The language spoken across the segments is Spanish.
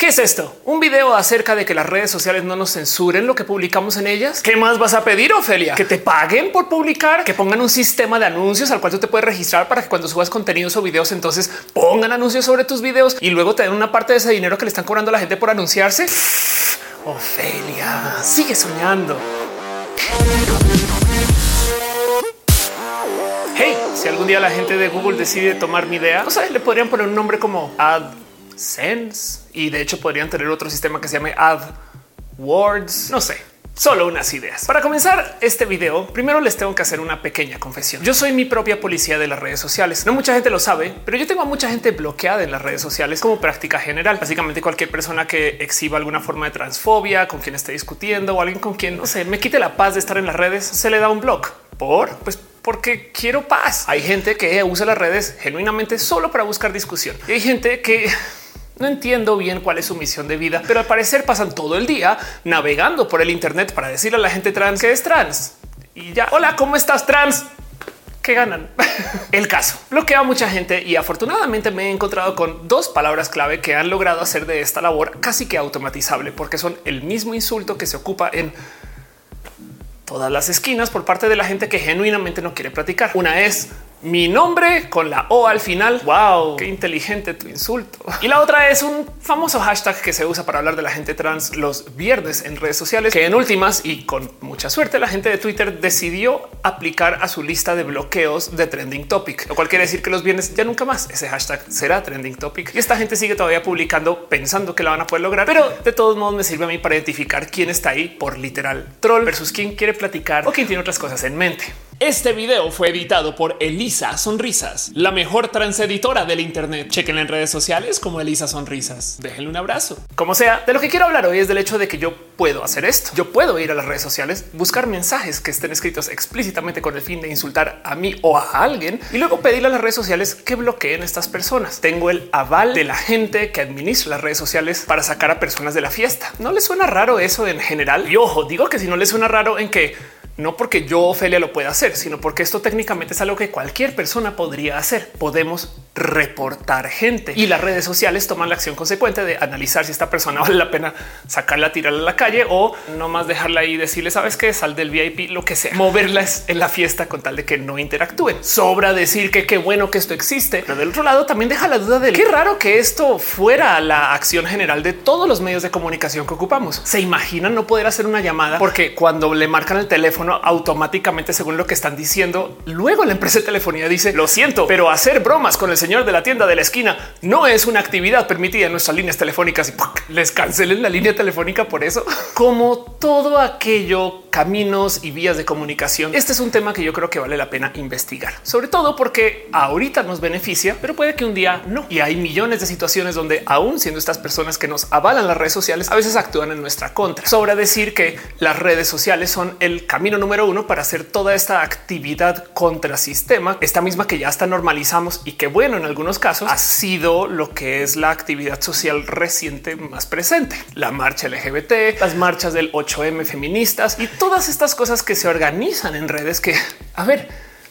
¿Qué es esto? ¿Un video acerca de que las redes sociales no nos censuren lo que publicamos en ellas? ¿Qué más vas a pedir, Ofelia? ¿Que te paguen por publicar? ¿Que pongan un sistema de anuncios al cual tú te puedes registrar para que cuando subas contenidos o videos entonces pongan anuncios sobre tus videos y luego te den una parte de ese dinero que le están cobrando a la gente por anunciarse? Ofelia, sigue soñando. Hey, si algún día la gente de Google decide tomar mi idea, no sabes, le podrían poner un nombre como AdSense y de hecho podrían tener otro sistema que se llame AdWords. No sé, solo unas ideas. Para comenzar este video, primero les tengo que hacer una pequeña confesión. Yo soy mi propia policía de las redes sociales. No mucha gente lo sabe, pero yo tengo a mucha gente bloqueada en las redes sociales como práctica general. Básicamente cualquier persona que exhiba alguna forma de transfobia, con quien esté discutiendo o alguien con quien no sé, me quite la paz de estar en las redes, se le da un blog por pues porque quiero paz. Hay gente que usa las redes genuinamente solo para buscar discusión y hay gente que no entiendo bien cuál es su misión de vida, pero al parecer pasan todo el día navegando por el Internet para decirle a la gente trans que es trans y ya. Hola, ¿cómo estás trans? que ganan. El caso bloquea a mucha gente y afortunadamente me he encontrado con dos palabras clave que han logrado hacer de esta labor casi que automatizable porque son el mismo insulto que se ocupa en todas las esquinas por parte de la gente que genuinamente no quiere platicar. Una es mi nombre con la O al final. Wow, qué inteligente tu insulto. Y la otra es un famoso hashtag que se usa para hablar de la gente trans los viernes en redes sociales, que en últimas y con mucha suerte la gente de Twitter decidió aplicar a su lista de bloqueos de trending topic, lo cual quiere decir que los viernes ya nunca más ese hashtag será trending topic. Y esta gente sigue todavía publicando pensando que la van a poder lograr, pero de todos modos me sirve a mí para identificar quién está ahí por literal troll versus quién quiere platicar o quién tiene otras cosas en mente. Este video fue editado por Elisa Sonrisas, la mejor transeditora del Internet. Chequen en redes sociales como Elisa Sonrisas. Déjenle un abrazo. Como sea, de lo que quiero hablar hoy es del hecho de que yo puedo hacer esto. Yo puedo ir a las redes sociales, buscar mensajes que estén escritos explícitamente con el fin de insultar a mí o a alguien y luego pedirle a las redes sociales que bloqueen estas personas. Tengo el aval de la gente que administra las redes sociales para sacar a personas de la fiesta. ¿No les suena raro eso en general? Y ojo, digo que si no les suena raro en que no porque yo, Ofelia, lo pueda hacer, sino porque esto técnicamente es algo que cualquier persona podría hacer. Podemos reportar gente. Y las redes sociales toman la acción consecuente de analizar si esta persona vale la pena sacarla, tirarla a la calle o no más dejarla ahí y decirle, sabes que sal del VIP, lo que sea, moverla en la fiesta con tal de que no interactúen. Sobra decir que qué bueno que esto existe, pero del otro lado también deja la duda de qué raro que esto fuera la acción general de todos los medios de comunicación que ocupamos. Se imaginan no poder hacer una llamada porque cuando le marcan el teléfono automáticamente, según lo que están diciendo, luego la empresa de telefonía dice lo siento, pero hacer bromas con el señor de la tienda de la esquina no es una actividad permitida en nuestras líneas telefónicas y les cancelen la línea telefónica por eso. Como todo aquello, caminos y vías de comunicación, este es un tema que yo creo que vale la pena investigar, sobre todo porque ahorita nos beneficia, pero puede que un día no. Y hay millones de situaciones donde aún siendo estas personas que nos avalan las redes sociales, a veces actúan en nuestra contra. Sobra decir que las redes sociales son el camino número uno para hacer toda esta actividad contra sistema, esta misma que ya hasta normalizamos y que bueno, en algunos casos ha sido lo que es la actividad social reciente más presente. La marcha LGBT, las marchas del 8M feministas y todas estas cosas que se organizan en redes que, a ver,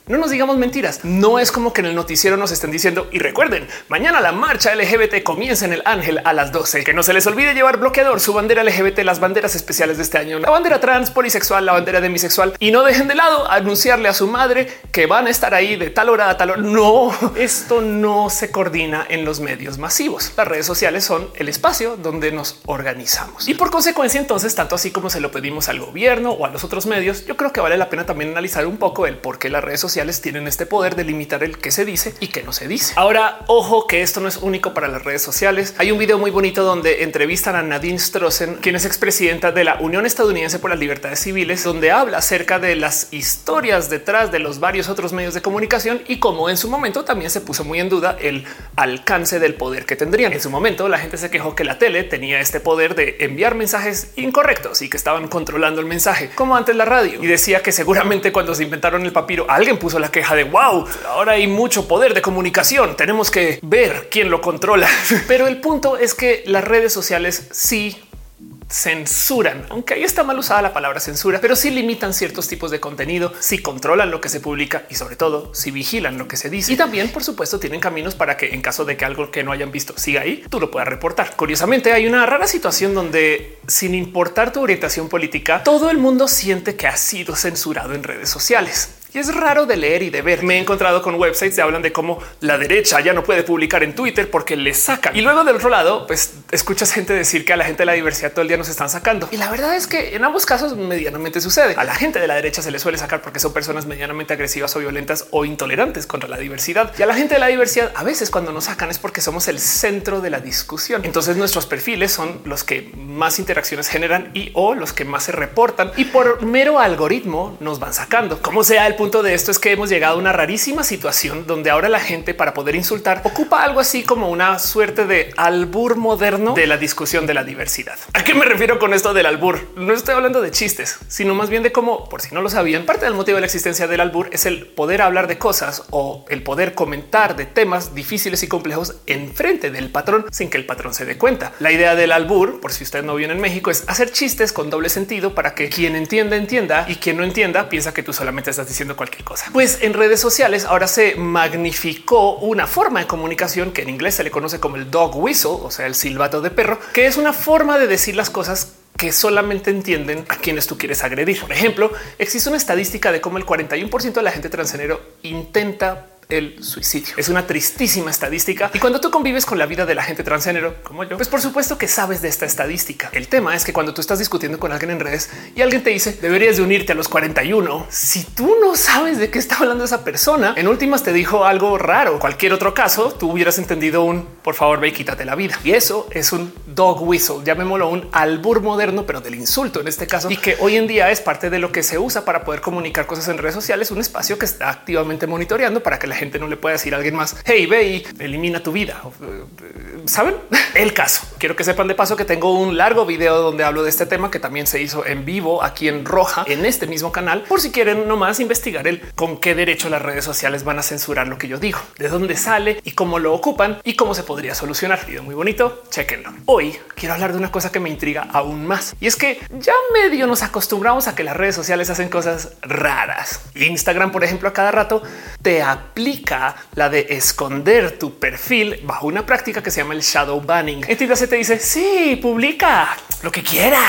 no nos digamos mentiras. No es como que en el noticiero nos estén diciendo y recuerden, mañana la marcha LGBT comienza en el Ángel a las 12. Que no se les olvide llevar bloqueador, su bandera LGBT, las banderas especiales de este año, la bandera trans, polisexual, la bandera demisexual y no dejen de lado anunciarle a su madre que van a estar ahí de tal hora a tal hora. No, esto no se coordina en los medios masivos. Las redes sociales son el espacio donde nos organizamos y por consecuencia, entonces, tanto así como se lo pedimos al gobierno o a los otros medios, yo creo que vale la pena también analizar un poco el por qué las redes sociales tienen este poder de limitar el que se dice y que no se dice. Ahora, ojo que esto no es único para las redes sociales. Hay un video muy bonito donde entrevistan a Nadine Strossen, quien es expresidenta de la Unión Estadounidense por las Libertades Civiles, donde habla acerca de las historias detrás de los varios otros medios de comunicación y cómo en su momento también se puso muy en duda el alcance del poder que tendrían. En su momento la gente se quejó que la tele tenía este poder de enviar mensajes incorrectos y que estaban controlando el mensaje, como antes la radio. Y decía que seguramente cuando se inventaron el papiro, alguien puso la queja de wow, ahora hay mucho poder de comunicación. Tenemos que ver quién lo controla. Pero el punto es que las redes sociales sí censuran, aunque ahí está mal usada la palabra censura, pero sí limitan ciertos tipos de contenido, si controlan lo que se publica y sobre todo si vigilan lo que se dice. Y también, por supuesto, tienen caminos para que en caso de que algo que no hayan visto siga ahí, tú lo puedas reportar. Curiosamente, hay una rara situación donde sin importar tu orientación política, todo el mundo siente que ha sido censurado en redes sociales. Y es raro de leer y de ver. Me he encontrado con websites que hablan de cómo la derecha ya no puede publicar en Twitter porque le sacan. Y luego del otro lado, pues escuchas gente decir que a la gente de la diversidad todo el día nos están sacando. Y la verdad es que en ambos casos medianamente sucede. A la gente de la derecha se le suele sacar porque son personas medianamente agresivas o violentas o intolerantes contra la diversidad. Y a la gente de la diversidad a veces cuando nos sacan es porque somos el centro de la discusión. Entonces nuestros perfiles son los que más interacciones generan y o los que más se reportan y por mero algoritmo nos van sacando. Como sea el punto de esto es que hemos llegado a una rarísima situación donde ahora la gente para poder insultar ocupa algo así como una suerte de albur moderno de la discusión de la diversidad. ¿A qué me refiero con esto del albur? No estoy hablando de chistes, sino más bien de cómo, por si no lo sabían, parte del motivo de la existencia del albur es el poder hablar de cosas o el poder comentar de temas difíciles y complejos en frente del patrón sin que el patrón se dé cuenta. La idea del albur, por si usted no viene en México, es hacer chistes con doble sentido para que quien entienda entienda y quien no entienda piensa que tú solamente estás diciendo cualquier cosa. Pues en redes sociales ahora se magnificó una forma de comunicación que en inglés se le conoce como el dog whistle, o sea, el silbato de perro, que es una forma de decir las cosas que solamente entienden a quienes tú quieres agredir. Por ejemplo, existe una estadística de cómo el 41% de la gente transgénero intenta el suicidio. Es una tristísima estadística. Y cuando tú convives con la vida de la gente transgénero como yo, pues por supuesto que sabes de esta estadística. El tema es que cuando tú estás discutiendo con alguien en redes y alguien te dice deberías de unirte a los 41, si tú no sabes de qué está hablando esa persona, en últimas te dijo algo raro. Cualquier otro caso, tú hubieras entendido un por favor ve y quítate la vida. Y eso es un dog whistle, llamémoslo un albur moderno, pero del insulto en este caso, y que hoy en día es parte de lo que se usa para poder comunicar cosas en redes sociales, un espacio que está activamente monitoreando para que la gente no le pueda decir a alguien más, hey, ve y elimina tu vida. Saben el caso. Quiero que sepan de paso que tengo un largo video donde hablo de este tema que también se hizo en vivo aquí en Roja en este mismo canal. Por si quieren nomás investigar el con qué derecho las redes sociales van a censurar lo que yo digo, de dónde sale y cómo lo ocupan y cómo se podría solucionar. Video muy bonito. Chequenlo. Hoy quiero hablar de una cosa que me intriga aún más y es que ya medio nos acostumbramos a que las redes sociales hacen cosas raras. Instagram, por ejemplo, a cada rato te aplica la de esconder tu perfil bajo una práctica que se llama el shadow banning. Entonces se te dice sí, publica lo que quieras.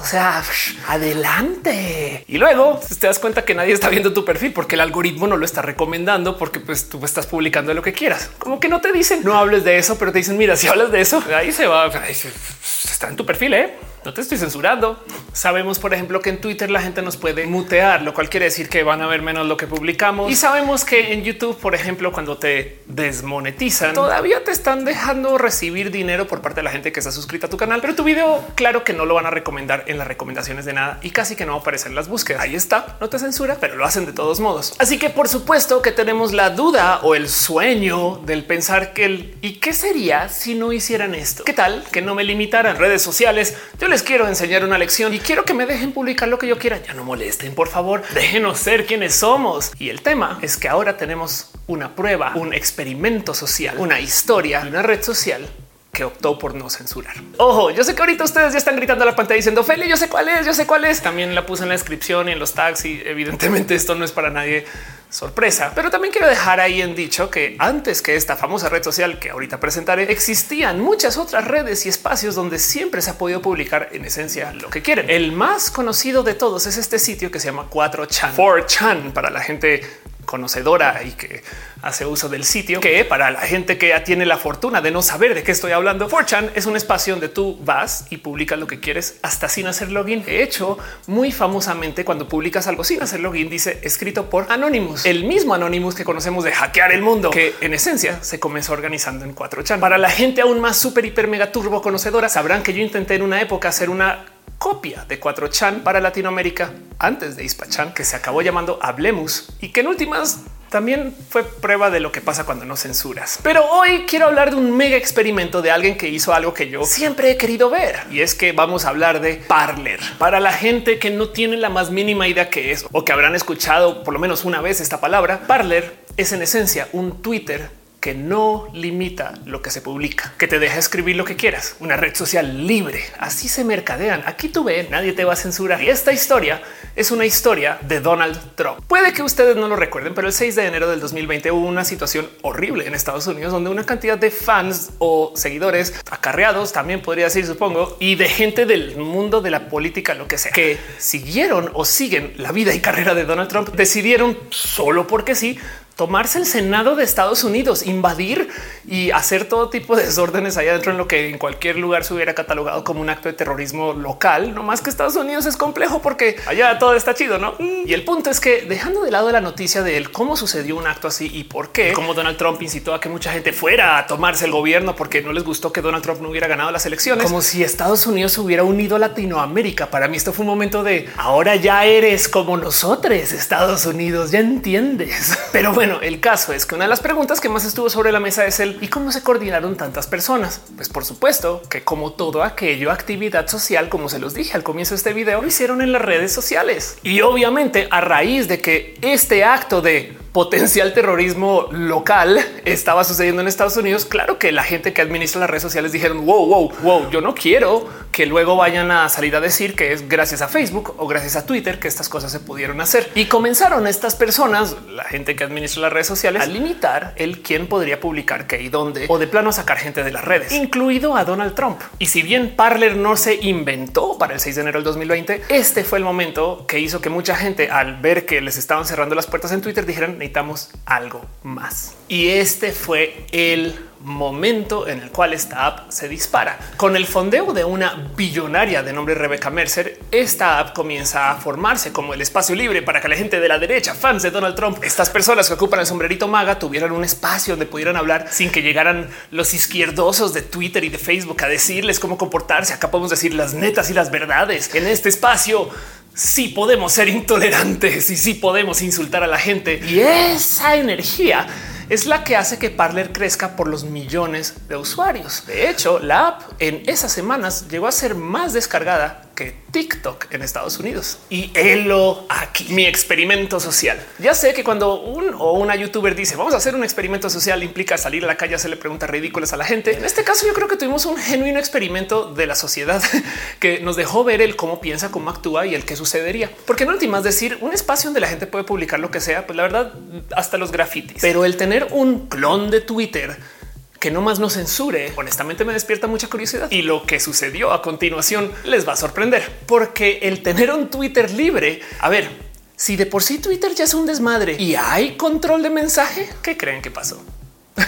O sea, adelante. Y luego te das cuenta que nadie está viendo tu perfil porque el algoritmo no lo está recomendando porque pues tú estás publicando lo que quieras. Como que no te dicen no hables de eso, pero te dicen mira, si hablas de eso, ahí se va. Está en tu perfil, ¿eh? No te estoy censurando. Sabemos, por ejemplo, que en Twitter la gente nos puede mutear, lo cual quiere decir que van a ver menos lo que publicamos. Y sabemos que en YouTube, por ejemplo, cuando te desmonetizan, todavía te están dejando recibir dinero por parte de la gente que está suscrita a tu canal. Pero tu video, claro que no lo van a recomendar en las recomendaciones de nada y casi que no va a aparecer en las búsquedas. Ahí está, no te censura, pero lo hacen de todos modos. Así que por supuesto que tenemos la duda o el sueño del pensar que el y qué sería si no hicieran esto. ¿Qué tal que no me limitaran redes sociales? Yo les quiero enseñar una lección y quiero que me dejen publicar lo que yo quiera. Ya no molesten, por favor, déjenos ser quienes somos. Y el tema es que ahora tenemos una prueba, un experimento social, una historia, una red social que optó por no censurar. Ojo, yo sé que ahorita ustedes ya están gritando la pantalla diciendo Feli, yo sé cuál es, yo sé cuál es. También la puse en la descripción y en los tags y evidentemente esto no es para nadie sorpresa, pero también quiero dejar ahí en dicho que antes que esta famosa red social que ahorita presentaré, existían muchas otras redes y espacios donde siempre se ha podido publicar en esencia lo que quieren. El más conocido de todos es este sitio que se llama 4chan, 4chan para la gente conocedora y que hace uso del sitio, que para la gente que ya tiene la fortuna de no saber de qué estoy hablando, 4chan es un espacio donde tú vas y publicas lo que quieres hasta sin hacer login. De hecho, muy famosamente cuando publicas algo sin hacer login dice escrito por Anonymous, el mismo Anonymous que conocemos de hackear el mundo, que en esencia se comenzó organizando en 4chan. Para la gente aún más súper, hiper, mega turbo conocedora, sabrán que yo intenté en una época hacer una copia de 4chan para Latinoamérica antes de Ispachan, que se acabó llamando Hablemos y que en últimas también fue prueba de lo que pasa cuando no censuras. Pero hoy quiero hablar de un mega experimento de alguien que hizo algo que yo siempre he querido ver y es que vamos a hablar de Parler. Para la gente que no tiene la más mínima idea que es o que habrán escuchado por lo menos una vez esta palabra, Parler es en esencia un Twitter que no limita lo que se publica, que te deja escribir lo que quieras, una red social libre. Así se mercadean. Aquí tú ves, nadie te va a censurar. Y esta historia es una historia de Donald Trump. Puede que ustedes no lo recuerden, pero el 6 de enero del 2020 hubo una situación horrible en Estados Unidos donde una cantidad de fans o seguidores acarreados, también podría decir, supongo, y de gente del mundo de la política, lo que sea, que siguieron o siguen la vida y carrera de Donald Trump, decidieron solo porque sí tomarse el Senado de Estados Unidos, invadir y hacer todo tipo de desórdenes allá adentro en lo que en cualquier lugar se hubiera catalogado como un acto de terrorismo local. No más que Estados Unidos es complejo porque allá todo está chido, ¿no? Y el punto es que dejando de lado la noticia de él, cómo sucedió un acto así y por qué, como Donald Trump incitó a que mucha gente fuera a tomarse el gobierno porque no les gustó que Donald Trump no hubiera ganado las elecciones, como si Estados Unidos hubiera unido a Latinoamérica. Para mí esto fue un momento de ahora ya eres como nosotros, Estados Unidos, ya entiendes. Pero bueno, bueno, el caso es que una de las preguntas que más estuvo sobre la mesa es el y cómo se coordinaron tantas personas. Pues por supuesto que como todo aquello actividad social, como se los dije al comienzo de este video, lo hicieron en las redes sociales. Y obviamente a raíz de que este acto de potencial terrorismo local estaba sucediendo en Estados Unidos, claro que la gente que administra las redes sociales dijeron wow, wow, wow, yo no quiero que luego vayan a salir a decir que es gracias a Facebook o gracias a Twitter que estas cosas se pudieron hacer. Y comenzaron estas personas, la gente que administra las redes sociales, a limitar el quién podría publicar qué y dónde o de plano sacar gente de las redes, incluido a Donald Trump. Y si bien Parler no se inventó para el 6 de enero del 2020, este fue el momento que hizo que mucha gente al ver que les estaban cerrando las puertas en Twitter dijeran necesitamos algo más. Y este fue el momento en el cual esta app se dispara. Con el fondeo de una billonaria de nombre Rebecca Mercer, esta app comienza a formarse como el espacio libre para que la gente de la derecha, fans de Donald Trump, estas personas que ocupan el sombrerito maga, tuvieran un espacio donde pudieran hablar sin que llegaran los izquierdosos de Twitter y de Facebook a decirles cómo comportarse. Acá podemos decir las netas y las verdades en este espacio sí podemos ser intolerantes y sí podemos insultar a la gente. Y esa energía es la que hace que Parler crezca por los millones de usuarios. De hecho, la app en esas semanas llegó a ser más descargada que TikTok en Estados Unidos y helo aquí mi experimento social. Ya sé que cuando un o una youtuber dice vamos a hacer un experimento social implica salir a la calle, le preguntas ridículas a la gente. En este caso, yo creo que tuvimos un genuino experimento de la sociedad que nos dejó ver el cómo piensa, cómo actúa y el qué sucedería. Porque no últimas decir un espacio donde la gente puede publicar lo que sea, pues la verdad, hasta los grafitis, pero el tener un clon de Twitter que no más no censure, honestamente me despierta mucha curiosidad. Y lo que sucedió a continuación les va a sorprender, porque el tener un Twitter libre, a ver, si de por sí Twitter ya es un desmadre y hay control de mensaje, ¿qué creen que pasó?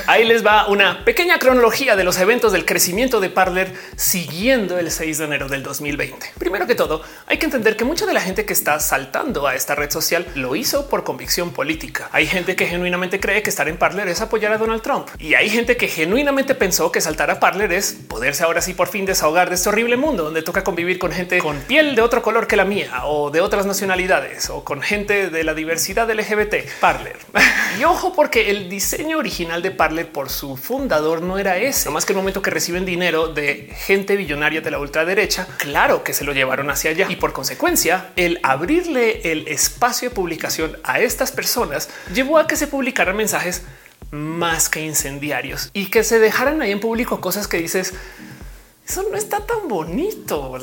Ahí les va una pequeña cronología de los eventos del crecimiento de Parler siguiendo el 6 de enero del 2020. Primero que todo, hay que entender que mucha de la gente que está saltando a esta red social lo hizo por convicción política. Hay gente que genuinamente cree que estar en Parler es apoyar a Donald Trump y hay gente que genuinamente pensó que saltar a Parler es poderse ahora sí por fin desahogar de este horrible mundo donde toca convivir con gente con piel de otro color que la mía o de otras nacionalidades o con gente de la diversidad LGBT. Parler. y ojo porque el diseño original de Parler por su fundador no era ese. No más que el momento que reciben dinero de gente billonaria de la ultraderecha, claro que se lo llevaron hacia allá y por consecuencia el abrirle el espacio de publicación a estas personas llevó a que se publicaran mensajes más que incendiarios y que se dejaran ahí en público cosas que dices eso no está tan bonito.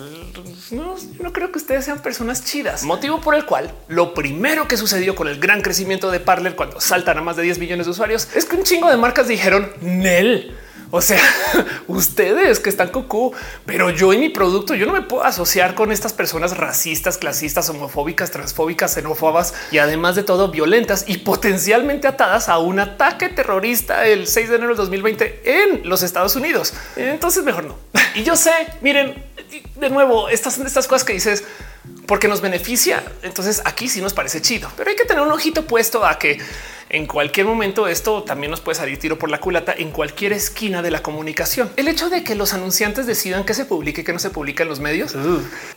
No, no, creo que ustedes sean personas chidas. Motivo por el cual lo primero que sucedió con el gran crecimiento de Parler cuando saltan a más de 10 millones de usuarios es que un chingo de marcas dijeron Nel o sea, ustedes que están cucú, pero yo y mi producto, yo no me puedo asociar con estas personas racistas, clasistas, homofóbicas, transfóbicas, xenófobas y además de todo violentas y potencialmente atadas a un ataque terrorista el 6 de enero del 2020 en los Estados Unidos. Entonces mejor no. Y yo sé, miren, de nuevo, estas son estas cosas que dices porque nos beneficia. Entonces aquí sí nos parece chido, pero hay que tener un ojito puesto a que en cualquier momento esto también nos puede salir tiro por la culata en cualquier esquina de la comunicación. El hecho de que los anunciantes decidan que se publique y que no se publica en los medios.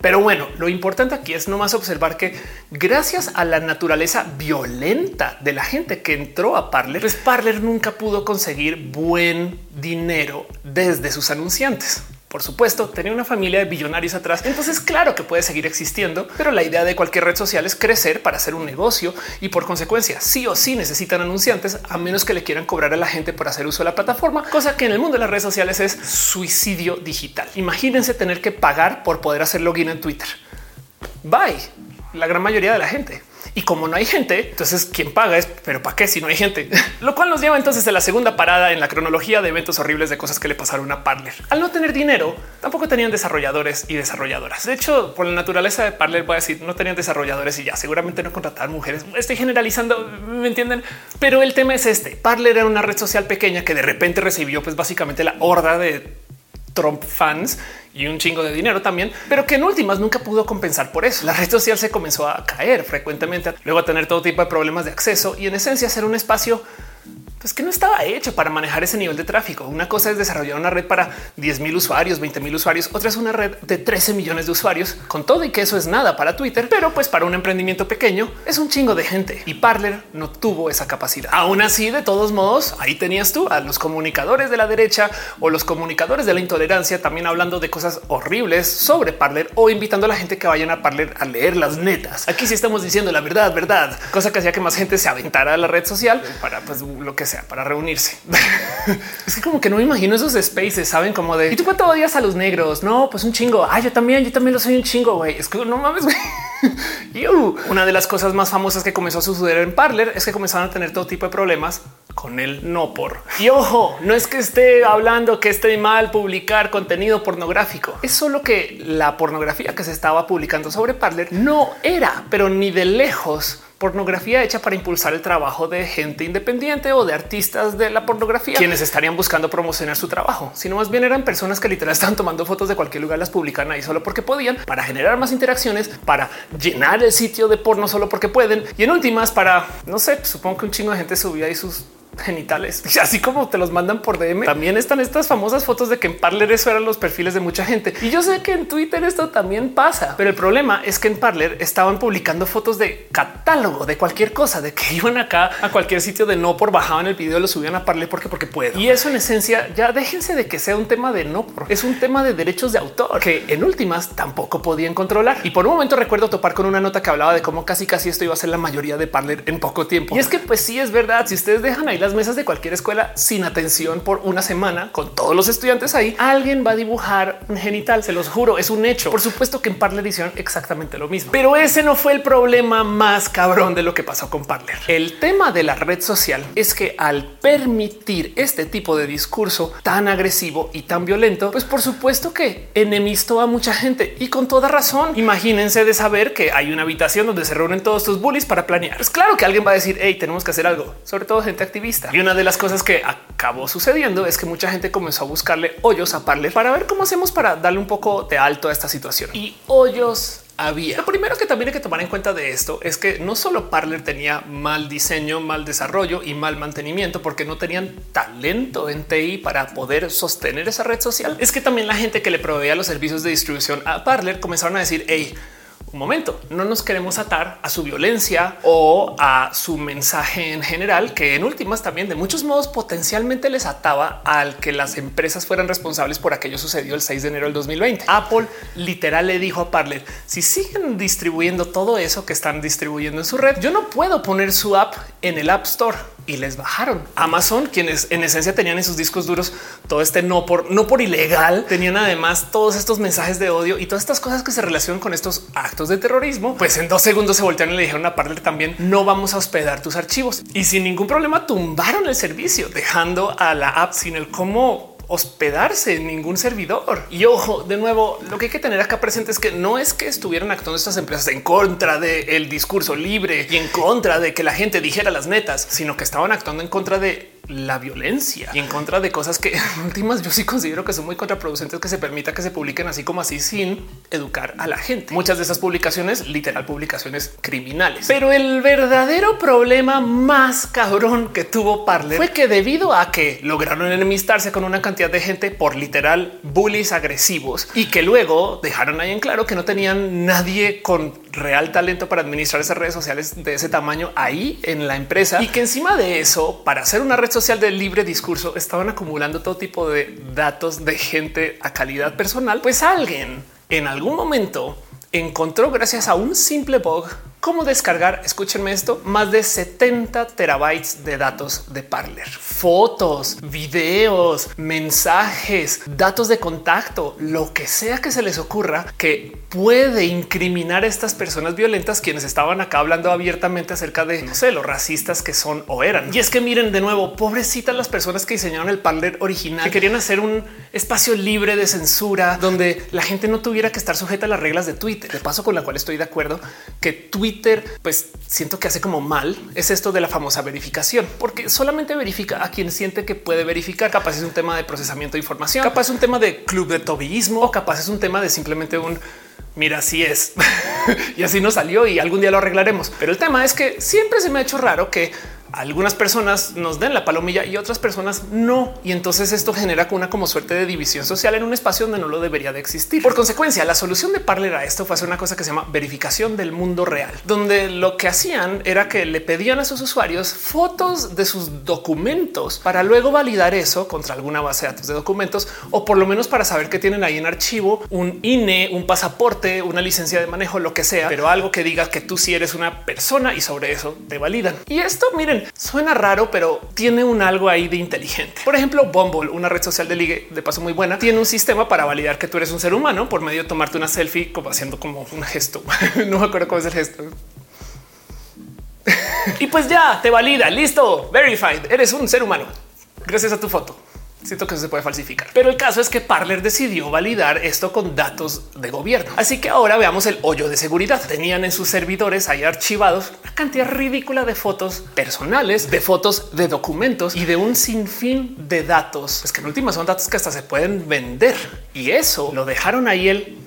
Pero bueno, lo importante aquí es nomás observar que gracias a la naturaleza violenta de la gente que entró a Parler, pues Parler nunca pudo conseguir buen dinero desde sus anunciantes. Por supuesto, tenía una familia de billonarios atrás. Entonces, claro que puede seguir existiendo, pero la idea de cualquier red social es crecer para hacer un negocio y por consecuencia, sí o sí necesitan anunciantes, a menos que le quieran cobrar a la gente por hacer uso de la plataforma, cosa que en el mundo de las redes sociales es suicidio digital. Imagínense tener que pagar por poder hacer login en Twitter. Bye. La gran mayoría de la gente. Y como no hay gente, entonces quien paga es, pero ¿para qué si no hay gente? Lo cual nos lleva entonces a la segunda parada en la cronología de eventos horribles de cosas que le pasaron a Parler. Al no tener dinero, tampoco tenían desarrolladores y desarrolladoras. De hecho, por la naturaleza de Parler, voy a decir, no tenían desarrolladores y ya seguramente no contrataban mujeres. Estoy generalizando, me entienden, pero el tema es este. Parler era una red social pequeña que de repente recibió pues básicamente la horda de Trump fans y un chingo de dinero también, pero que en últimas nunca pudo compensar por eso. La red social se comenzó a caer frecuentemente, luego a tener todo tipo de problemas de acceso y en esencia ser un espacio pues que no estaba hecho para manejar ese nivel de tráfico. Una cosa es desarrollar una red para 10 mil usuarios, 20 mil usuarios, otra es una red de 13 millones de usuarios, con todo y que eso es nada para Twitter, pero pues para un emprendimiento pequeño es un chingo de gente y Parler no tuvo esa capacidad. Aún así, de todos modos, ahí tenías tú a los comunicadores de la derecha o los comunicadores de la intolerancia también hablando de cosas horribles sobre Parler o invitando a la gente que vayan a Parler a leer las netas. Aquí sí estamos diciendo la verdad, verdad, cosa que hacía que más gente se aventara a la red social para pues lo que sea, para reunirse. es que como que no me imagino esos spaces, saben como de y tú cuánto odias a los negros? No, pues un chingo. Ah, yo también, yo también lo soy un chingo. güey. Es que no mames. Una de las cosas más famosas que comenzó a suceder en Parler es que comenzaron a tener todo tipo de problemas con el no por. Y ojo, no es que esté hablando que esté mal publicar contenido pornográfico. Es solo que la pornografía que se estaba publicando sobre Parler no era, pero ni de lejos pornografía hecha para impulsar el trabajo de gente independiente o de artistas de la pornografía, quienes estarían buscando promocionar su trabajo, sino más bien eran personas que literal estaban tomando fotos de cualquier lugar, las publican ahí solo porque podían, para generar más interacciones, para llenar el sitio de porno solo porque pueden. Y en últimas para, no sé, supongo que un chingo de gente subía ahí sus genitales, así como te los mandan por DM. También están estas famosas fotos de que en Parler eso eran los perfiles de mucha gente. Y yo sé que en Twitter esto también pasa, pero el problema es que en Parler estaban publicando fotos de catálogo de cualquier cosa, de que iban acá a cualquier sitio de no por bajaban el video, lo subían a Parler porque porque puedo. Y eso en esencia ya déjense de que sea un tema de no por, es un tema de derechos de autor que en últimas tampoco podían controlar. Y por un momento recuerdo topar con una nota que hablaba de cómo casi casi esto iba a ser la mayoría de Parler en poco tiempo. Y es que pues sí es verdad, si ustedes dejan ahí las mesas de cualquier escuela sin atención por una semana con todos los estudiantes ahí, alguien va a dibujar un genital. Se los juro, es un hecho. Por supuesto que en Parler hicieron exactamente lo mismo, pero ese no fue el problema más cabrón de lo que pasó con Parler. El tema de la red social es que al permitir este tipo de discurso tan agresivo y tan violento, pues por supuesto que enemistó a mucha gente y con toda razón. Imagínense de saber que hay una habitación donde se reúnen todos estos bullies para planear. Es claro que alguien va a decir, hey, tenemos que hacer algo, sobre todo gente activista. Y una de las cosas que acabó sucediendo es que mucha gente comenzó a buscarle hoyos a Parler para ver cómo hacemos para darle un poco de alto a esta situación. Y hoyos había. Lo primero que también hay que tomar en cuenta de esto es que no solo Parler tenía mal diseño, mal desarrollo y mal mantenimiento porque no tenían talento en TI para poder sostener esa red social. Es que también la gente que le proveía los servicios de distribución a Parler comenzaron a decir, hey, un momento, no nos queremos atar a su violencia o a su mensaje en general, que en últimas también de muchos modos potencialmente les ataba al que las empresas fueran responsables por aquello sucedió el 6 de enero del 2020. Apple literal le dijo a Parler, si siguen distribuyendo todo eso que están distribuyendo en su red, yo no puedo poner su app en el App Store y les bajaron. Amazon, quienes en esencia tenían en sus discos duros todo este no por no por ilegal, tenían además todos estos mensajes de odio y todas estas cosas que se relacionan con estos actos de terrorismo. Pues en dos segundos se voltearon y le dijeron a Parler también no vamos a hospedar tus archivos y sin ningún problema tumbaron el servicio, dejando a la app sin el cómo hospedarse en ningún servidor. Y ojo, de nuevo, lo que hay que tener acá presente es que no es que estuvieran actuando estas empresas en contra del discurso libre y en contra de que la gente dijera las netas, sino que estaban actuando en contra de la violencia y en contra de cosas que en últimas yo sí considero que son muy contraproducentes que se permita que se publiquen así como así sin educar a la gente. Muchas de esas publicaciones, literal publicaciones criminales. Pero el verdadero problema más cabrón que tuvo Parler fue que debido a que lograron enemistarse con una cantidad de gente por literal bullies agresivos y que luego dejaron ahí en claro que no tenían nadie con real talento para administrar esas redes sociales de ese tamaño ahí en la empresa. Y que encima de eso, para hacer una red social de libre discurso, estaban acumulando todo tipo de datos de gente a calidad personal, pues alguien en algún momento encontró gracias a un simple bug cómo descargar, escúchenme esto, más de 70 terabytes de datos de Parler, fotos, videos, mensajes, datos de contacto, lo que sea que se les ocurra que puede incriminar a estas personas violentas quienes estaban acá hablando abiertamente acerca de no sé, los racistas que son o eran. Y es que miren de nuevo, pobrecitas las personas que diseñaron el Parler original, que querían hacer un espacio libre de censura donde la gente no tuviera que estar sujeta a las reglas de Twitter. De paso con la cual estoy de acuerdo que Twitter pues siento que hace como mal es esto de la famosa verificación, porque solamente verifica a quien siente que puede verificar. Capaz es un tema de procesamiento de información, capaz es un tema de club de tobillismo, o capaz es un tema de simplemente un mira, así es y así no salió y algún día lo arreglaremos. Pero el tema es que siempre se me ha hecho raro que algunas personas nos den la palomilla y otras personas no. Y entonces esto genera una como suerte de división social en un espacio donde no lo debería de existir. Por consecuencia, la solución de Parler a esto fue hacer una cosa que se llama verificación del mundo real, donde lo que hacían era que le pedían a sus usuarios fotos de sus documentos para luego validar eso contra alguna base de datos de documentos o por lo menos para saber que tienen ahí en archivo un INE, un pasaporte, una licencia de manejo, lo que sea, pero algo que diga que tú sí eres una persona y sobre eso te validan. Y esto, miren, Suena raro, pero tiene un algo ahí de inteligente. Por ejemplo, Bumble, una red social de ligue de paso muy buena, tiene un sistema para validar que tú eres un ser humano por medio de tomarte una selfie como haciendo como un gesto. no me acuerdo cómo es el gesto. y pues ya te valida. Listo. Verified. Eres un ser humano. Gracias a tu foto. Siento que eso se puede falsificar, pero el caso es que Parler decidió validar esto con datos de gobierno. Así que ahora veamos el hoyo de seguridad. Tenían en sus servidores ahí archivados una cantidad ridícula de fotos personales, de fotos de documentos y de un sinfín de datos. Es que en última son datos que hasta se pueden vender y eso lo dejaron ahí el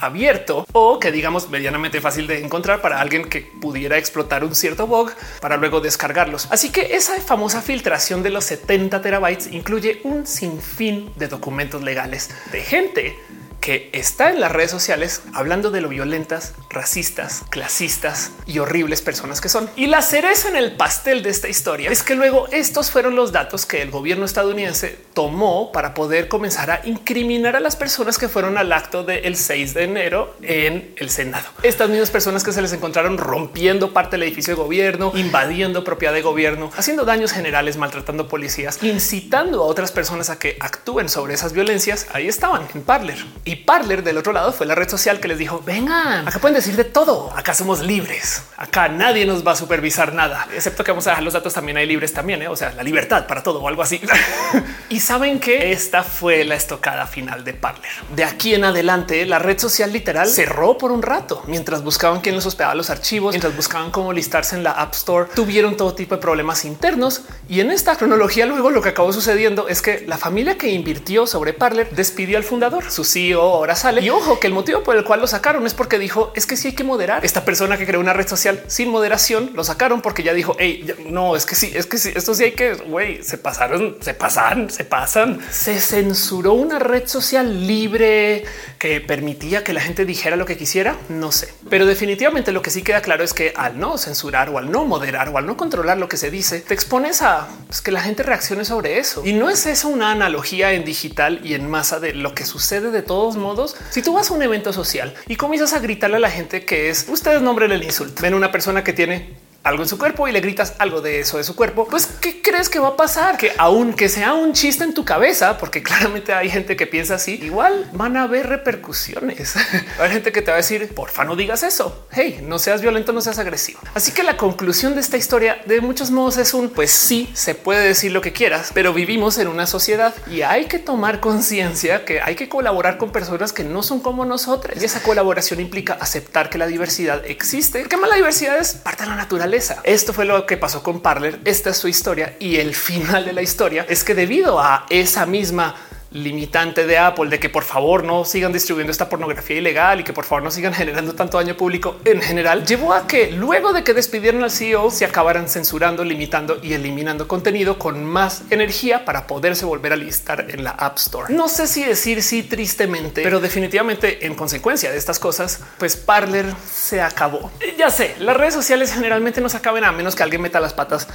abierto o que digamos medianamente fácil de encontrar para alguien que pudiera explotar un cierto bug para luego descargarlos. Así que esa famosa filtración de los 70 terabytes incluye un sinfín de documentos legales de gente que está en las redes sociales hablando de lo violentas, racistas, clasistas y horribles personas que son. Y la cereza en el pastel de esta historia es que luego estos fueron los datos que el gobierno estadounidense tomó para poder comenzar a incriminar a las personas que fueron al acto del 6 de enero en el Senado. Estas mismas personas que se les encontraron rompiendo parte del edificio de gobierno, invadiendo propiedad de gobierno, haciendo daños generales, maltratando policías, incitando a otras personas a que actúen sobre esas violencias. Ahí estaban en Parler y Parler del otro lado fue la red social que les dijo vengan, acá pueden decir de todo. Acá somos libres. Acá nadie nos va a supervisar nada, excepto que vamos a dejar los datos también hay libres también. ¿eh? O sea, la libertad para todo o algo así. y saben que esta fue la estocada final de Parler. De aquí en adelante, la red social literal cerró por un rato mientras buscaban quién les hospedaba los archivos, mientras buscaban cómo listarse en la App Store. Tuvieron todo tipo de problemas internos y en esta cronología luego lo que acabó sucediendo es que la familia que invirtió sobre Parler despidió al fundador, su CEO ahora sale. Y ojo que el motivo por el cual lo sacaron es porque dijo es que sí hay que moderar. Esta persona que creó una red social sin moderación lo sacaron porque ya dijo hey, no es que sí, es que sí, esto sí hay que güey, se pasaron, se pasan, se pasan. Se censuró una red social libre que permitía que la gente dijera lo que quisiera. No sé, pero definitivamente lo que sí queda claro es que al no censurar o al no moderar o al no controlar lo que se dice, te expones a pues, que la gente reaccione sobre eso. Y no es eso una analogía en digital y en masa de lo que sucede de modos, si tú vas a un evento social y comienzas a gritarle a la gente que es ustedes nombren el insulto, ven una persona que tiene algo en su cuerpo y le gritas algo de eso de su cuerpo, pues ¿qué crees que va a pasar? Que aunque sea un chiste en tu cabeza, porque claramente hay gente que piensa así, igual van a haber repercusiones. hay gente que te va a decir, porfa, no digas eso. Hey, no seas violento, no seas agresivo. Así que la conclusión de esta historia de muchos modos es un, pues sí, se puede decir lo que quieras, pero vivimos en una sociedad y hay que tomar conciencia que hay que colaborar con personas que no son como nosotros. Y esa colaboración implica aceptar que la diversidad existe, que más la diversidad es parte de la naturaleza esto fue lo que pasó con Parler. Esta es su historia y el final de la historia es que debido a esa misma limitante de Apple de que por favor no sigan distribuyendo esta pornografía ilegal y que por favor no sigan generando tanto daño público en general, llevó a que luego de que despidieron al CEO se acabaran censurando, limitando y eliminando contenido con más energía para poderse volver a listar en la App Store. No sé si decir sí tristemente, pero definitivamente en consecuencia de estas cosas, pues Parler se acabó. Ya sé, las redes sociales generalmente no se acaben a menos que alguien meta las patas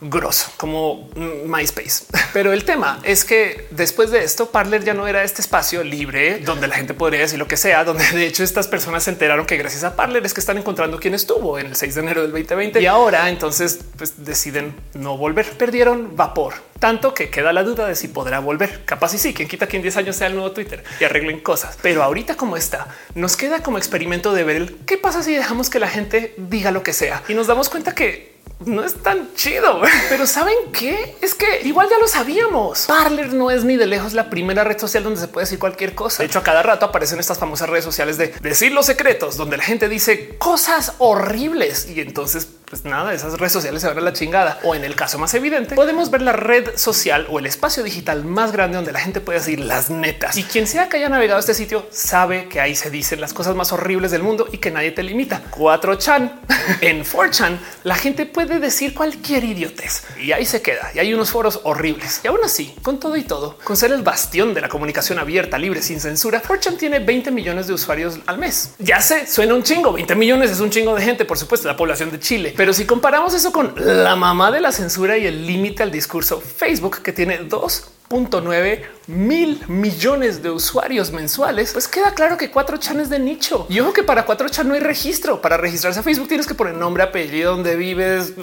grosso como MySpace. Pero el tema es que después de esto, Parler ya no era este espacio libre donde la gente podría decir lo que sea, donde de hecho estas personas se enteraron que gracias a Parler es que están encontrando quién estuvo en el 6 de enero del 2020 y ahora entonces pues, deciden no volver. Perdieron vapor tanto que queda la duda de si podrá volver. Capaz y sí, quien quita que en 10 años sea el nuevo Twitter y arreglen cosas. Pero ahorita como está, nos queda como experimento de ver el qué pasa si dejamos que la gente diga lo que sea y nos damos cuenta que no es tan chido, pero ¿saben qué? Es que igual ya lo sabíamos. Parler no es ni de lejos la primera red social donde se puede decir cualquier cosa. De hecho, a cada rato aparecen estas famosas redes sociales de decir los secretos, donde la gente dice cosas horribles y entonces pues nada, esas redes sociales se van a la chingada. O en el caso más evidente, podemos ver la red social o el espacio digital más grande donde la gente puede decir las netas. Y quien sea que haya navegado este sitio sabe que ahí se dicen las cosas más horribles del mundo y que nadie te limita. 4chan en 4chan, la gente puede decir cualquier idiotez y ahí se queda. Y hay unos foros horribles. Y aún así, con todo y todo, con ser el bastión de la comunicación abierta, libre, sin censura, 4chan tiene 20 millones de usuarios al mes. Ya sé, suena un chingo. 20 millones es un chingo de gente, por supuesto, la población de Chile pero si comparamos eso con la mamá de la censura y el límite al discurso, Facebook, que tiene dos 9 mil millones de usuarios mensuales, pues queda claro que 4chan es de nicho. Y ojo que para 4chan no hay registro. Para registrarse a Facebook tienes que poner nombre, apellido, donde vives,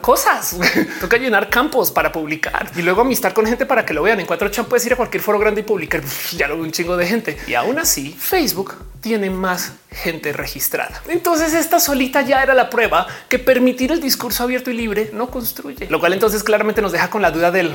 cosas. Toca llenar campos para publicar y luego amistar con gente para que lo vean. En 4chan puedes ir a cualquier foro grande y publicar. Ya lo un chingo de gente. Y aún así, Facebook tiene más gente registrada. Entonces esta solita ya era la prueba que permitir el discurso abierto y libre no construye, lo cual entonces claramente nos deja con la duda del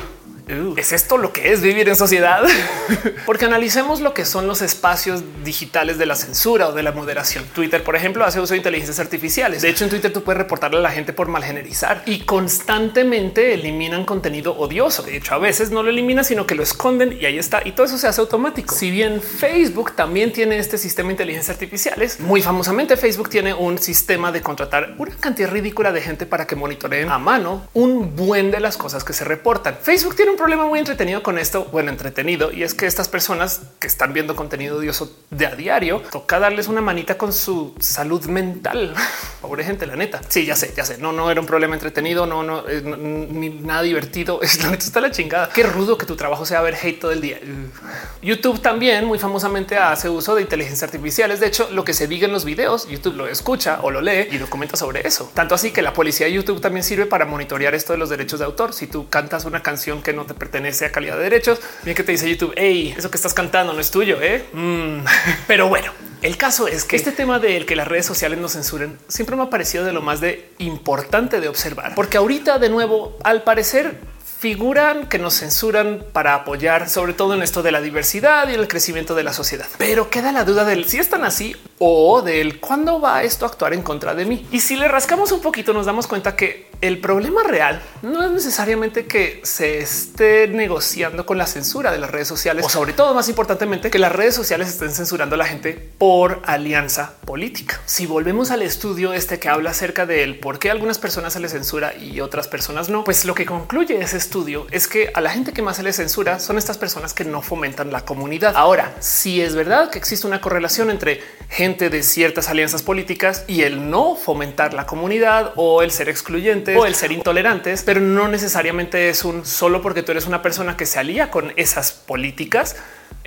¿Es esto lo que es vivir en sociedad? Porque analicemos lo que son los espacios digitales de la censura o de la moderación. Twitter, por ejemplo, hace uso de inteligencias artificiales. De hecho, en Twitter tú puedes reportarle a la gente por malgenerizar y constantemente eliminan contenido odioso. De hecho, a veces no lo eliminan, sino que lo esconden y ahí está. Y todo eso se hace automático. Si bien Facebook también tiene este sistema de inteligencias artificiales, muy famosamente Facebook tiene un sistema de contratar una cantidad ridícula de gente para que monitoreen a mano un buen de las cosas que se reportan. Facebook tiene un problema muy entretenido con esto. Bueno, entretenido y es que estas personas que están viendo contenido odioso de a diario toca darles una manita con su salud mental. Pobre gente, la neta. Sí, ya sé, ya sé. No, no era un problema entretenido, no, no, eh, ni nada divertido. Es la neta está la chingada. Qué rudo que tu trabajo sea ver hate todo el día. YouTube también muy famosamente hace uso de inteligencia artificiales. De hecho, lo que se diga en los videos, YouTube lo escucha o lo lee y documenta sobre eso. Tanto así que la policía de YouTube también sirve para monitorear esto de los derechos de autor. Si tú cantas una canción que no te pertenece a calidad de derechos. Bien que te dice YouTube, hey, eso que estás cantando no es tuyo, ¿eh? Mm. Pero bueno, el caso es que este tema del que las redes sociales nos censuren siempre me ha parecido de lo más de importante de observar, porque ahorita de nuevo, al parecer figuran que nos censuran para apoyar sobre todo en esto de la diversidad y el crecimiento de la sociedad. Pero queda la duda del si están así o del cuándo va esto a actuar en contra de mí. Y si le rascamos un poquito, nos damos cuenta que el problema real no es necesariamente que se esté negociando con la censura de las redes sociales o sobre todo más importantemente que las redes sociales estén censurando a la gente por alianza política. Si volvemos al estudio este que habla acerca del por qué algunas personas se les censura y otras personas no, pues lo que concluye ese estudio es que a la gente que más se les censura son estas personas que no fomentan la comunidad. Ahora, si es verdad que existe una correlación entre gente de ciertas alianzas políticas y el no fomentar la comunidad o el ser excluyente, o el ser intolerantes, pero no necesariamente es un solo porque tú eres una persona que se alía con esas políticas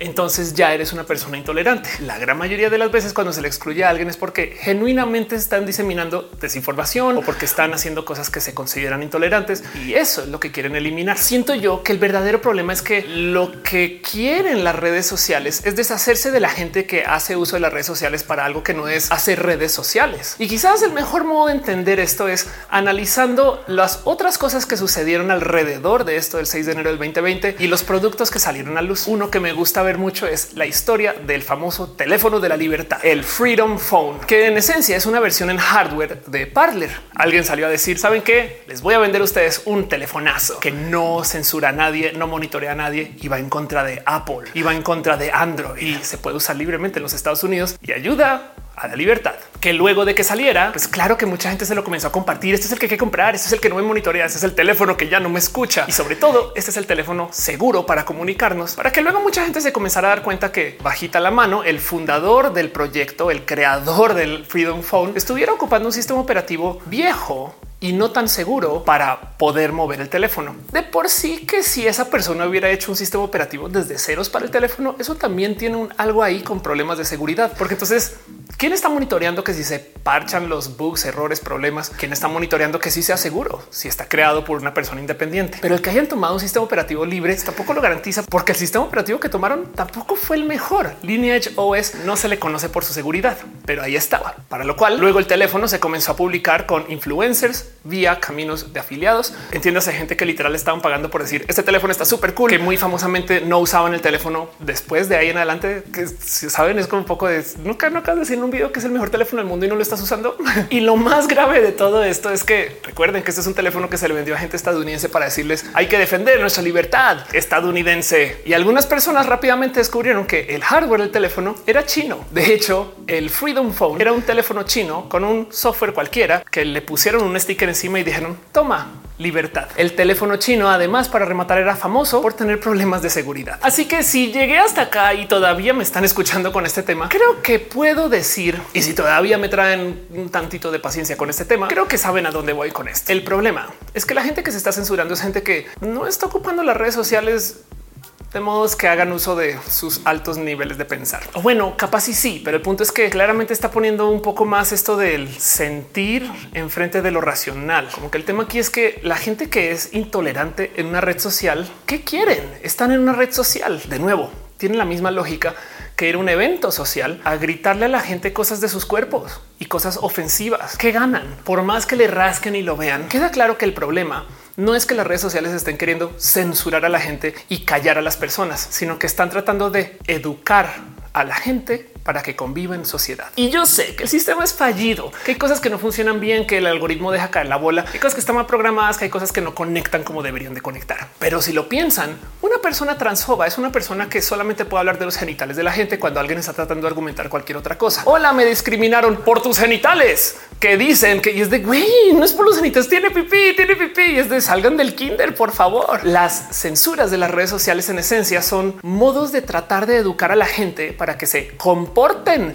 entonces ya eres una persona intolerante. La gran mayoría de las veces cuando se le excluye a alguien es porque genuinamente están diseminando desinformación o porque están haciendo cosas que se consideran intolerantes y eso es lo que quieren eliminar. Siento yo que el verdadero problema es que lo que quieren las redes sociales es deshacerse de la gente que hace uso de las redes sociales para algo que no es hacer redes sociales. Y quizás el mejor modo de entender esto es analizando las otras cosas que sucedieron alrededor de esto del 6 de enero del 2020 y los productos que salieron a luz. Uno que me gusta gusta mucho es la historia del famoso teléfono de la libertad, el Freedom Phone, que en esencia es una versión en hardware de Parler. Alguien salió a decir, ¿saben qué? Les voy a vender a ustedes un telefonazo que no censura a nadie, no monitorea a nadie y va en contra de Apple, y va en contra de Android y se puede usar libremente en los Estados Unidos y ayuda a la libertad. Que luego de que saliera, pues claro que mucha gente se lo comenzó a compartir. Este es el que hay que comprar, este es el que no me monitorea, este es el teléfono que ya no me escucha y sobre todo este es el teléfono seguro para comunicarnos, para que luego mucha gente se comenzara a dar cuenta que bajita la mano, el fundador del proyecto, el creador del Freedom Phone, estuviera ocupando un sistema operativo viejo y no tan seguro para poder mover el teléfono. De por sí que si esa persona hubiera hecho un sistema operativo desde ceros para el teléfono, eso también tiene un algo ahí con problemas de seguridad, porque entonces ¿Quién está monitoreando que si se parchan los bugs, errores, problemas? ¿Quién está monitoreando que sí sea seguro? Si está creado por una persona independiente. Pero el que hayan tomado un sistema operativo libre tampoco lo garantiza porque el sistema operativo que tomaron tampoco fue el mejor. Lineage OS no se le conoce por su seguridad, pero ahí estaba. Para lo cual luego el teléfono se comenzó a publicar con influencers vía caminos de afiliados. Entiéndase gente que literal estaban pagando por decir este teléfono está súper cool, que muy famosamente no usaban el teléfono después de ahí en adelante, que si saben es como un poco de nunca, no acabas de decir un video que es el mejor teléfono del mundo y no lo estás usando. y lo más grave de todo esto es que recuerden que este es un teléfono que se le vendió a gente estadounidense para decirles hay que defender nuestra libertad estadounidense. Y algunas personas rápidamente descubrieron que el hardware del teléfono era chino. De hecho, el Freedom Phone era un teléfono chino con un software cualquiera que le pusieron un sticker encima y dijeron toma libertad. El teléfono chino, además, para rematar, era famoso por tener problemas de seguridad. Así que si llegué hasta acá y todavía me están escuchando con este tema, creo que puedo decir, y si todavía me traen un tantito de paciencia con este tema, creo que saben a dónde voy con esto. El problema es que la gente que se está censurando es gente que no está ocupando las redes sociales de modos que hagan uso de sus altos niveles de pensar. Bueno, capaz y sí, pero el punto es que claramente está poniendo un poco más esto del sentir enfrente de lo racional. Como que el tema aquí es que la gente que es intolerante en una red social, ¿qué quieren? Están en una red social. De nuevo, tiene la misma lógica que ir a un evento social a gritarle a la gente cosas de sus cuerpos y cosas ofensivas que ganan por más que le rasquen y lo vean. Queda claro que el problema no es que las redes sociales estén queriendo censurar a la gente y callar a las personas, sino que están tratando de educar a la gente para que conviva en sociedad. Y yo sé que el sistema es fallido, que hay cosas que no funcionan bien, que el algoritmo deja caer la bola, hay cosas que están mal programadas, que hay cosas que no conectan como deberían de conectar. Pero si lo piensan, una persona transfoba es una persona que solamente puede hablar de los genitales de la gente cuando alguien está tratando de argumentar cualquier otra cosa. Hola, me discriminaron por tus genitales, que dicen que y es de güey, no es por los genitales, tiene pipí, tiene pipí, y es de salgan del kinder, por favor. Las censuras de las redes sociales en esencia son modos de tratar de educar a la gente para que se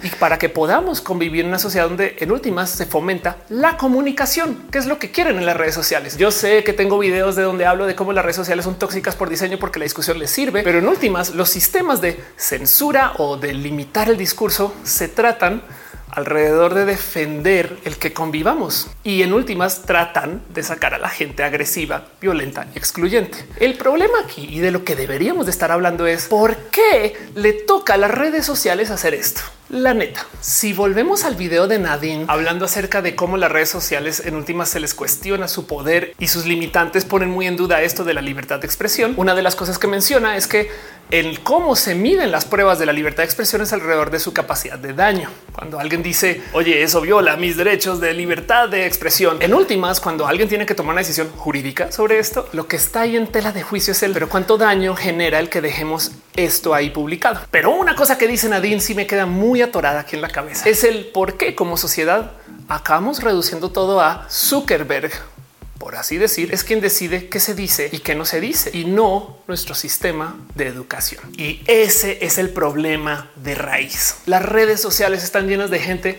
y para que podamos convivir en una sociedad donde en últimas se fomenta la comunicación, que es lo que quieren en las redes sociales. Yo sé que tengo videos de donde hablo de cómo las redes sociales son tóxicas por diseño porque la discusión les sirve, pero en últimas los sistemas de censura o de limitar el discurso se tratan alrededor de defender el que convivamos y en últimas tratan de sacar a la gente agresiva, violenta y excluyente. El problema aquí y de lo que deberíamos de estar hablando es por qué le toca a las redes sociales hacer esto. La neta, si volvemos al video de Nadine hablando acerca de cómo las redes sociales en últimas se les cuestiona su poder y sus limitantes ponen muy en duda esto de la libertad de expresión, una de las cosas que menciona es que el cómo se miden las pruebas de la libertad de expresión es alrededor de su capacidad de daño. Cuando alguien dice, oye, eso viola mis derechos de libertad de expresión. En últimas, cuando alguien tiene que tomar una decisión jurídica sobre esto, lo que está ahí en tela de juicio es el, pero cuánto daño genera el que dejemos esto ahí publicado. Pero una cosa que dice Nadine sí me queda muy atorada aquí en la cabeza. Es el por qué como sociedad acabamos reduciendo todo a Zuckerberg por así decir, es quien decide qué se dice y qué no se dice y no nuestro sistema de educación. Y ese es el problema de raíz. Las redes sociales están llenas de gente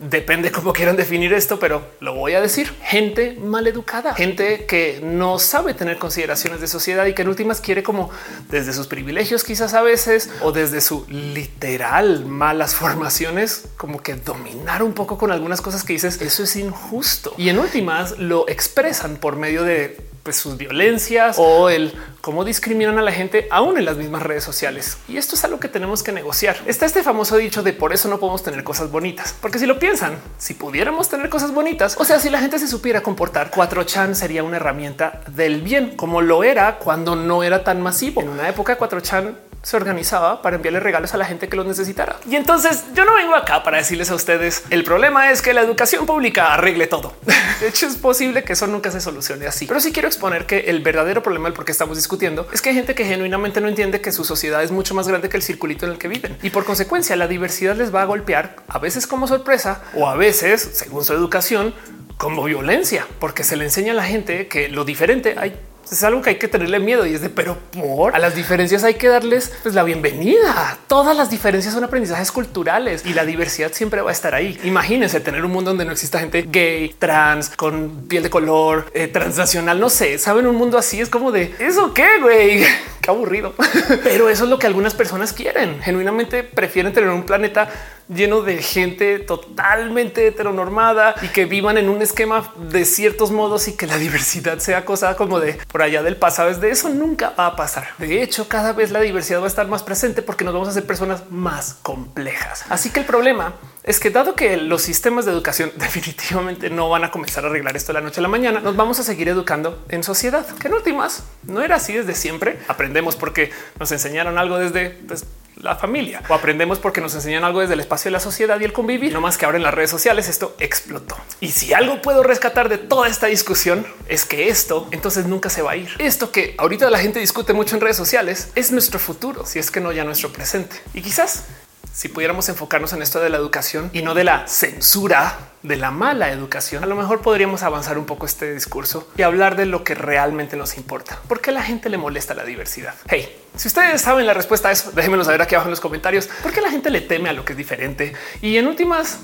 Depende cómo quieran definir esto, pero lo voy a decir. Gente mal educada, gente que no sabe tener consideraciones de sociedad y que en últimas quiere como desde sus privilegios quizás a veces o desde su literal malas formaciones, como que dominar un poco con algunas cosas que dices, eso es injusto. Y en últimas lo expresan por medio de pues, sus violencias o el cómo discriminan a la gente aún en las mismas redes sociales. Y esto es algo que tenemos que negociar. Está este famoso dicho de por eso no podemos tener cosas bonitas, porque si lo piensan, si pudiéramos tener cosas bonitas, o sea, si la gente se supiera comportar, 4chan sería una herramienta del bien, como lo era cuando no era tan masivo. En una época 4chan se organizaba para enviarle regalos a la gente que los necesitara. Y entonces yo no vengo acá para decirles a ustedes el problema es que la educación pública arregle todo. De hecho, es posible que eso nunca se solucione así. Pero sí quiero exponer que el verdadero problema del por qué estamos discutiendo es que hay gente que genuinamente no entiende que su sociedad es mucho más grande que el circulito en el que viven y por consecuencia la diversidad les va a golpear a veces como sorpresa o a veces, según su educación, como violencia, porque se le enseña a la gente que lo diferente hay es algo que hay que tenerle miedo y es de pero por a las diferencias hay que darles pues, la bienvenida. Todas las diferencias son aprendizajes culturales y la diversidad siempre va a estar ahí. Imagínense tener un mundo donde no exista gente gay, trans, con piel de color, eh, transnacional. No sé, saben, un mundo así es como de eso qué güey, qué aburrido. Pero eso es lo que algunas personas quieren. Genuinamente prefieren tener un planeta lleno de gente totalmente heteronormada y que vivan en un esquema de ciertos modos y que la diversidad sea cosa como de por allá del pasado. Es de eso nunca va a pasar. De hecho, cada vez la diversidad va a estar más presente porque nos vamos a hacer personas más complejas. Así que el problema es que dado que los sistemas de educación definitivamente no van a comenzar a arreglar esto la noche a la mañana, nos vamos a seguir educando en sociedad, que en últimas no era así desde siempre. Aprendemos porque nos enseñaron algo desde pues, la familia o aprendemos porque nos enseñan algo desde el espacio de la sociedad y el convivir. No más que ahora en las redes sociales esto explotó. Y si algo puedo rescatar de toda esta discusión es que esto entonces nunca se va a ir. Esto que ahorita la gente discute mucho en redes sociales es nuestro futuro, si es que no ya nuestro presente. Y quizás si pudiéramos enfocarnos en esto de la educación y no de la censura de la mala educación, a lo mejor podríamos avanzar un poco este discurso y hablar de lo que realmente nos importa. ¿Por qué la gente le molesta la diversidad? Hey, si ustedes saben la respuesta a eso, déjenmelo saber aquí abajo en los comentarios. ¿Por qué la gente le teme a lo que es diferente? Y en últimas,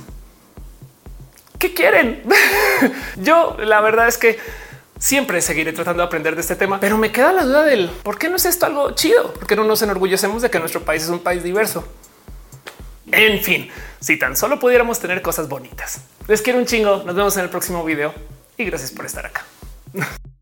¿qué quieren? Yo la verdad es que siempre seguiré tratando de aprender de este tema, pero me queda la duda del por qué no es esto algo chido, por qué no nos enorgullecemos de que nuestro país es un país diverso. En fin, si tan solo pudiéramos tener cosas bonitas. Les quiero un chingo. Nos vemos en el próximo video y gracias por estar acá.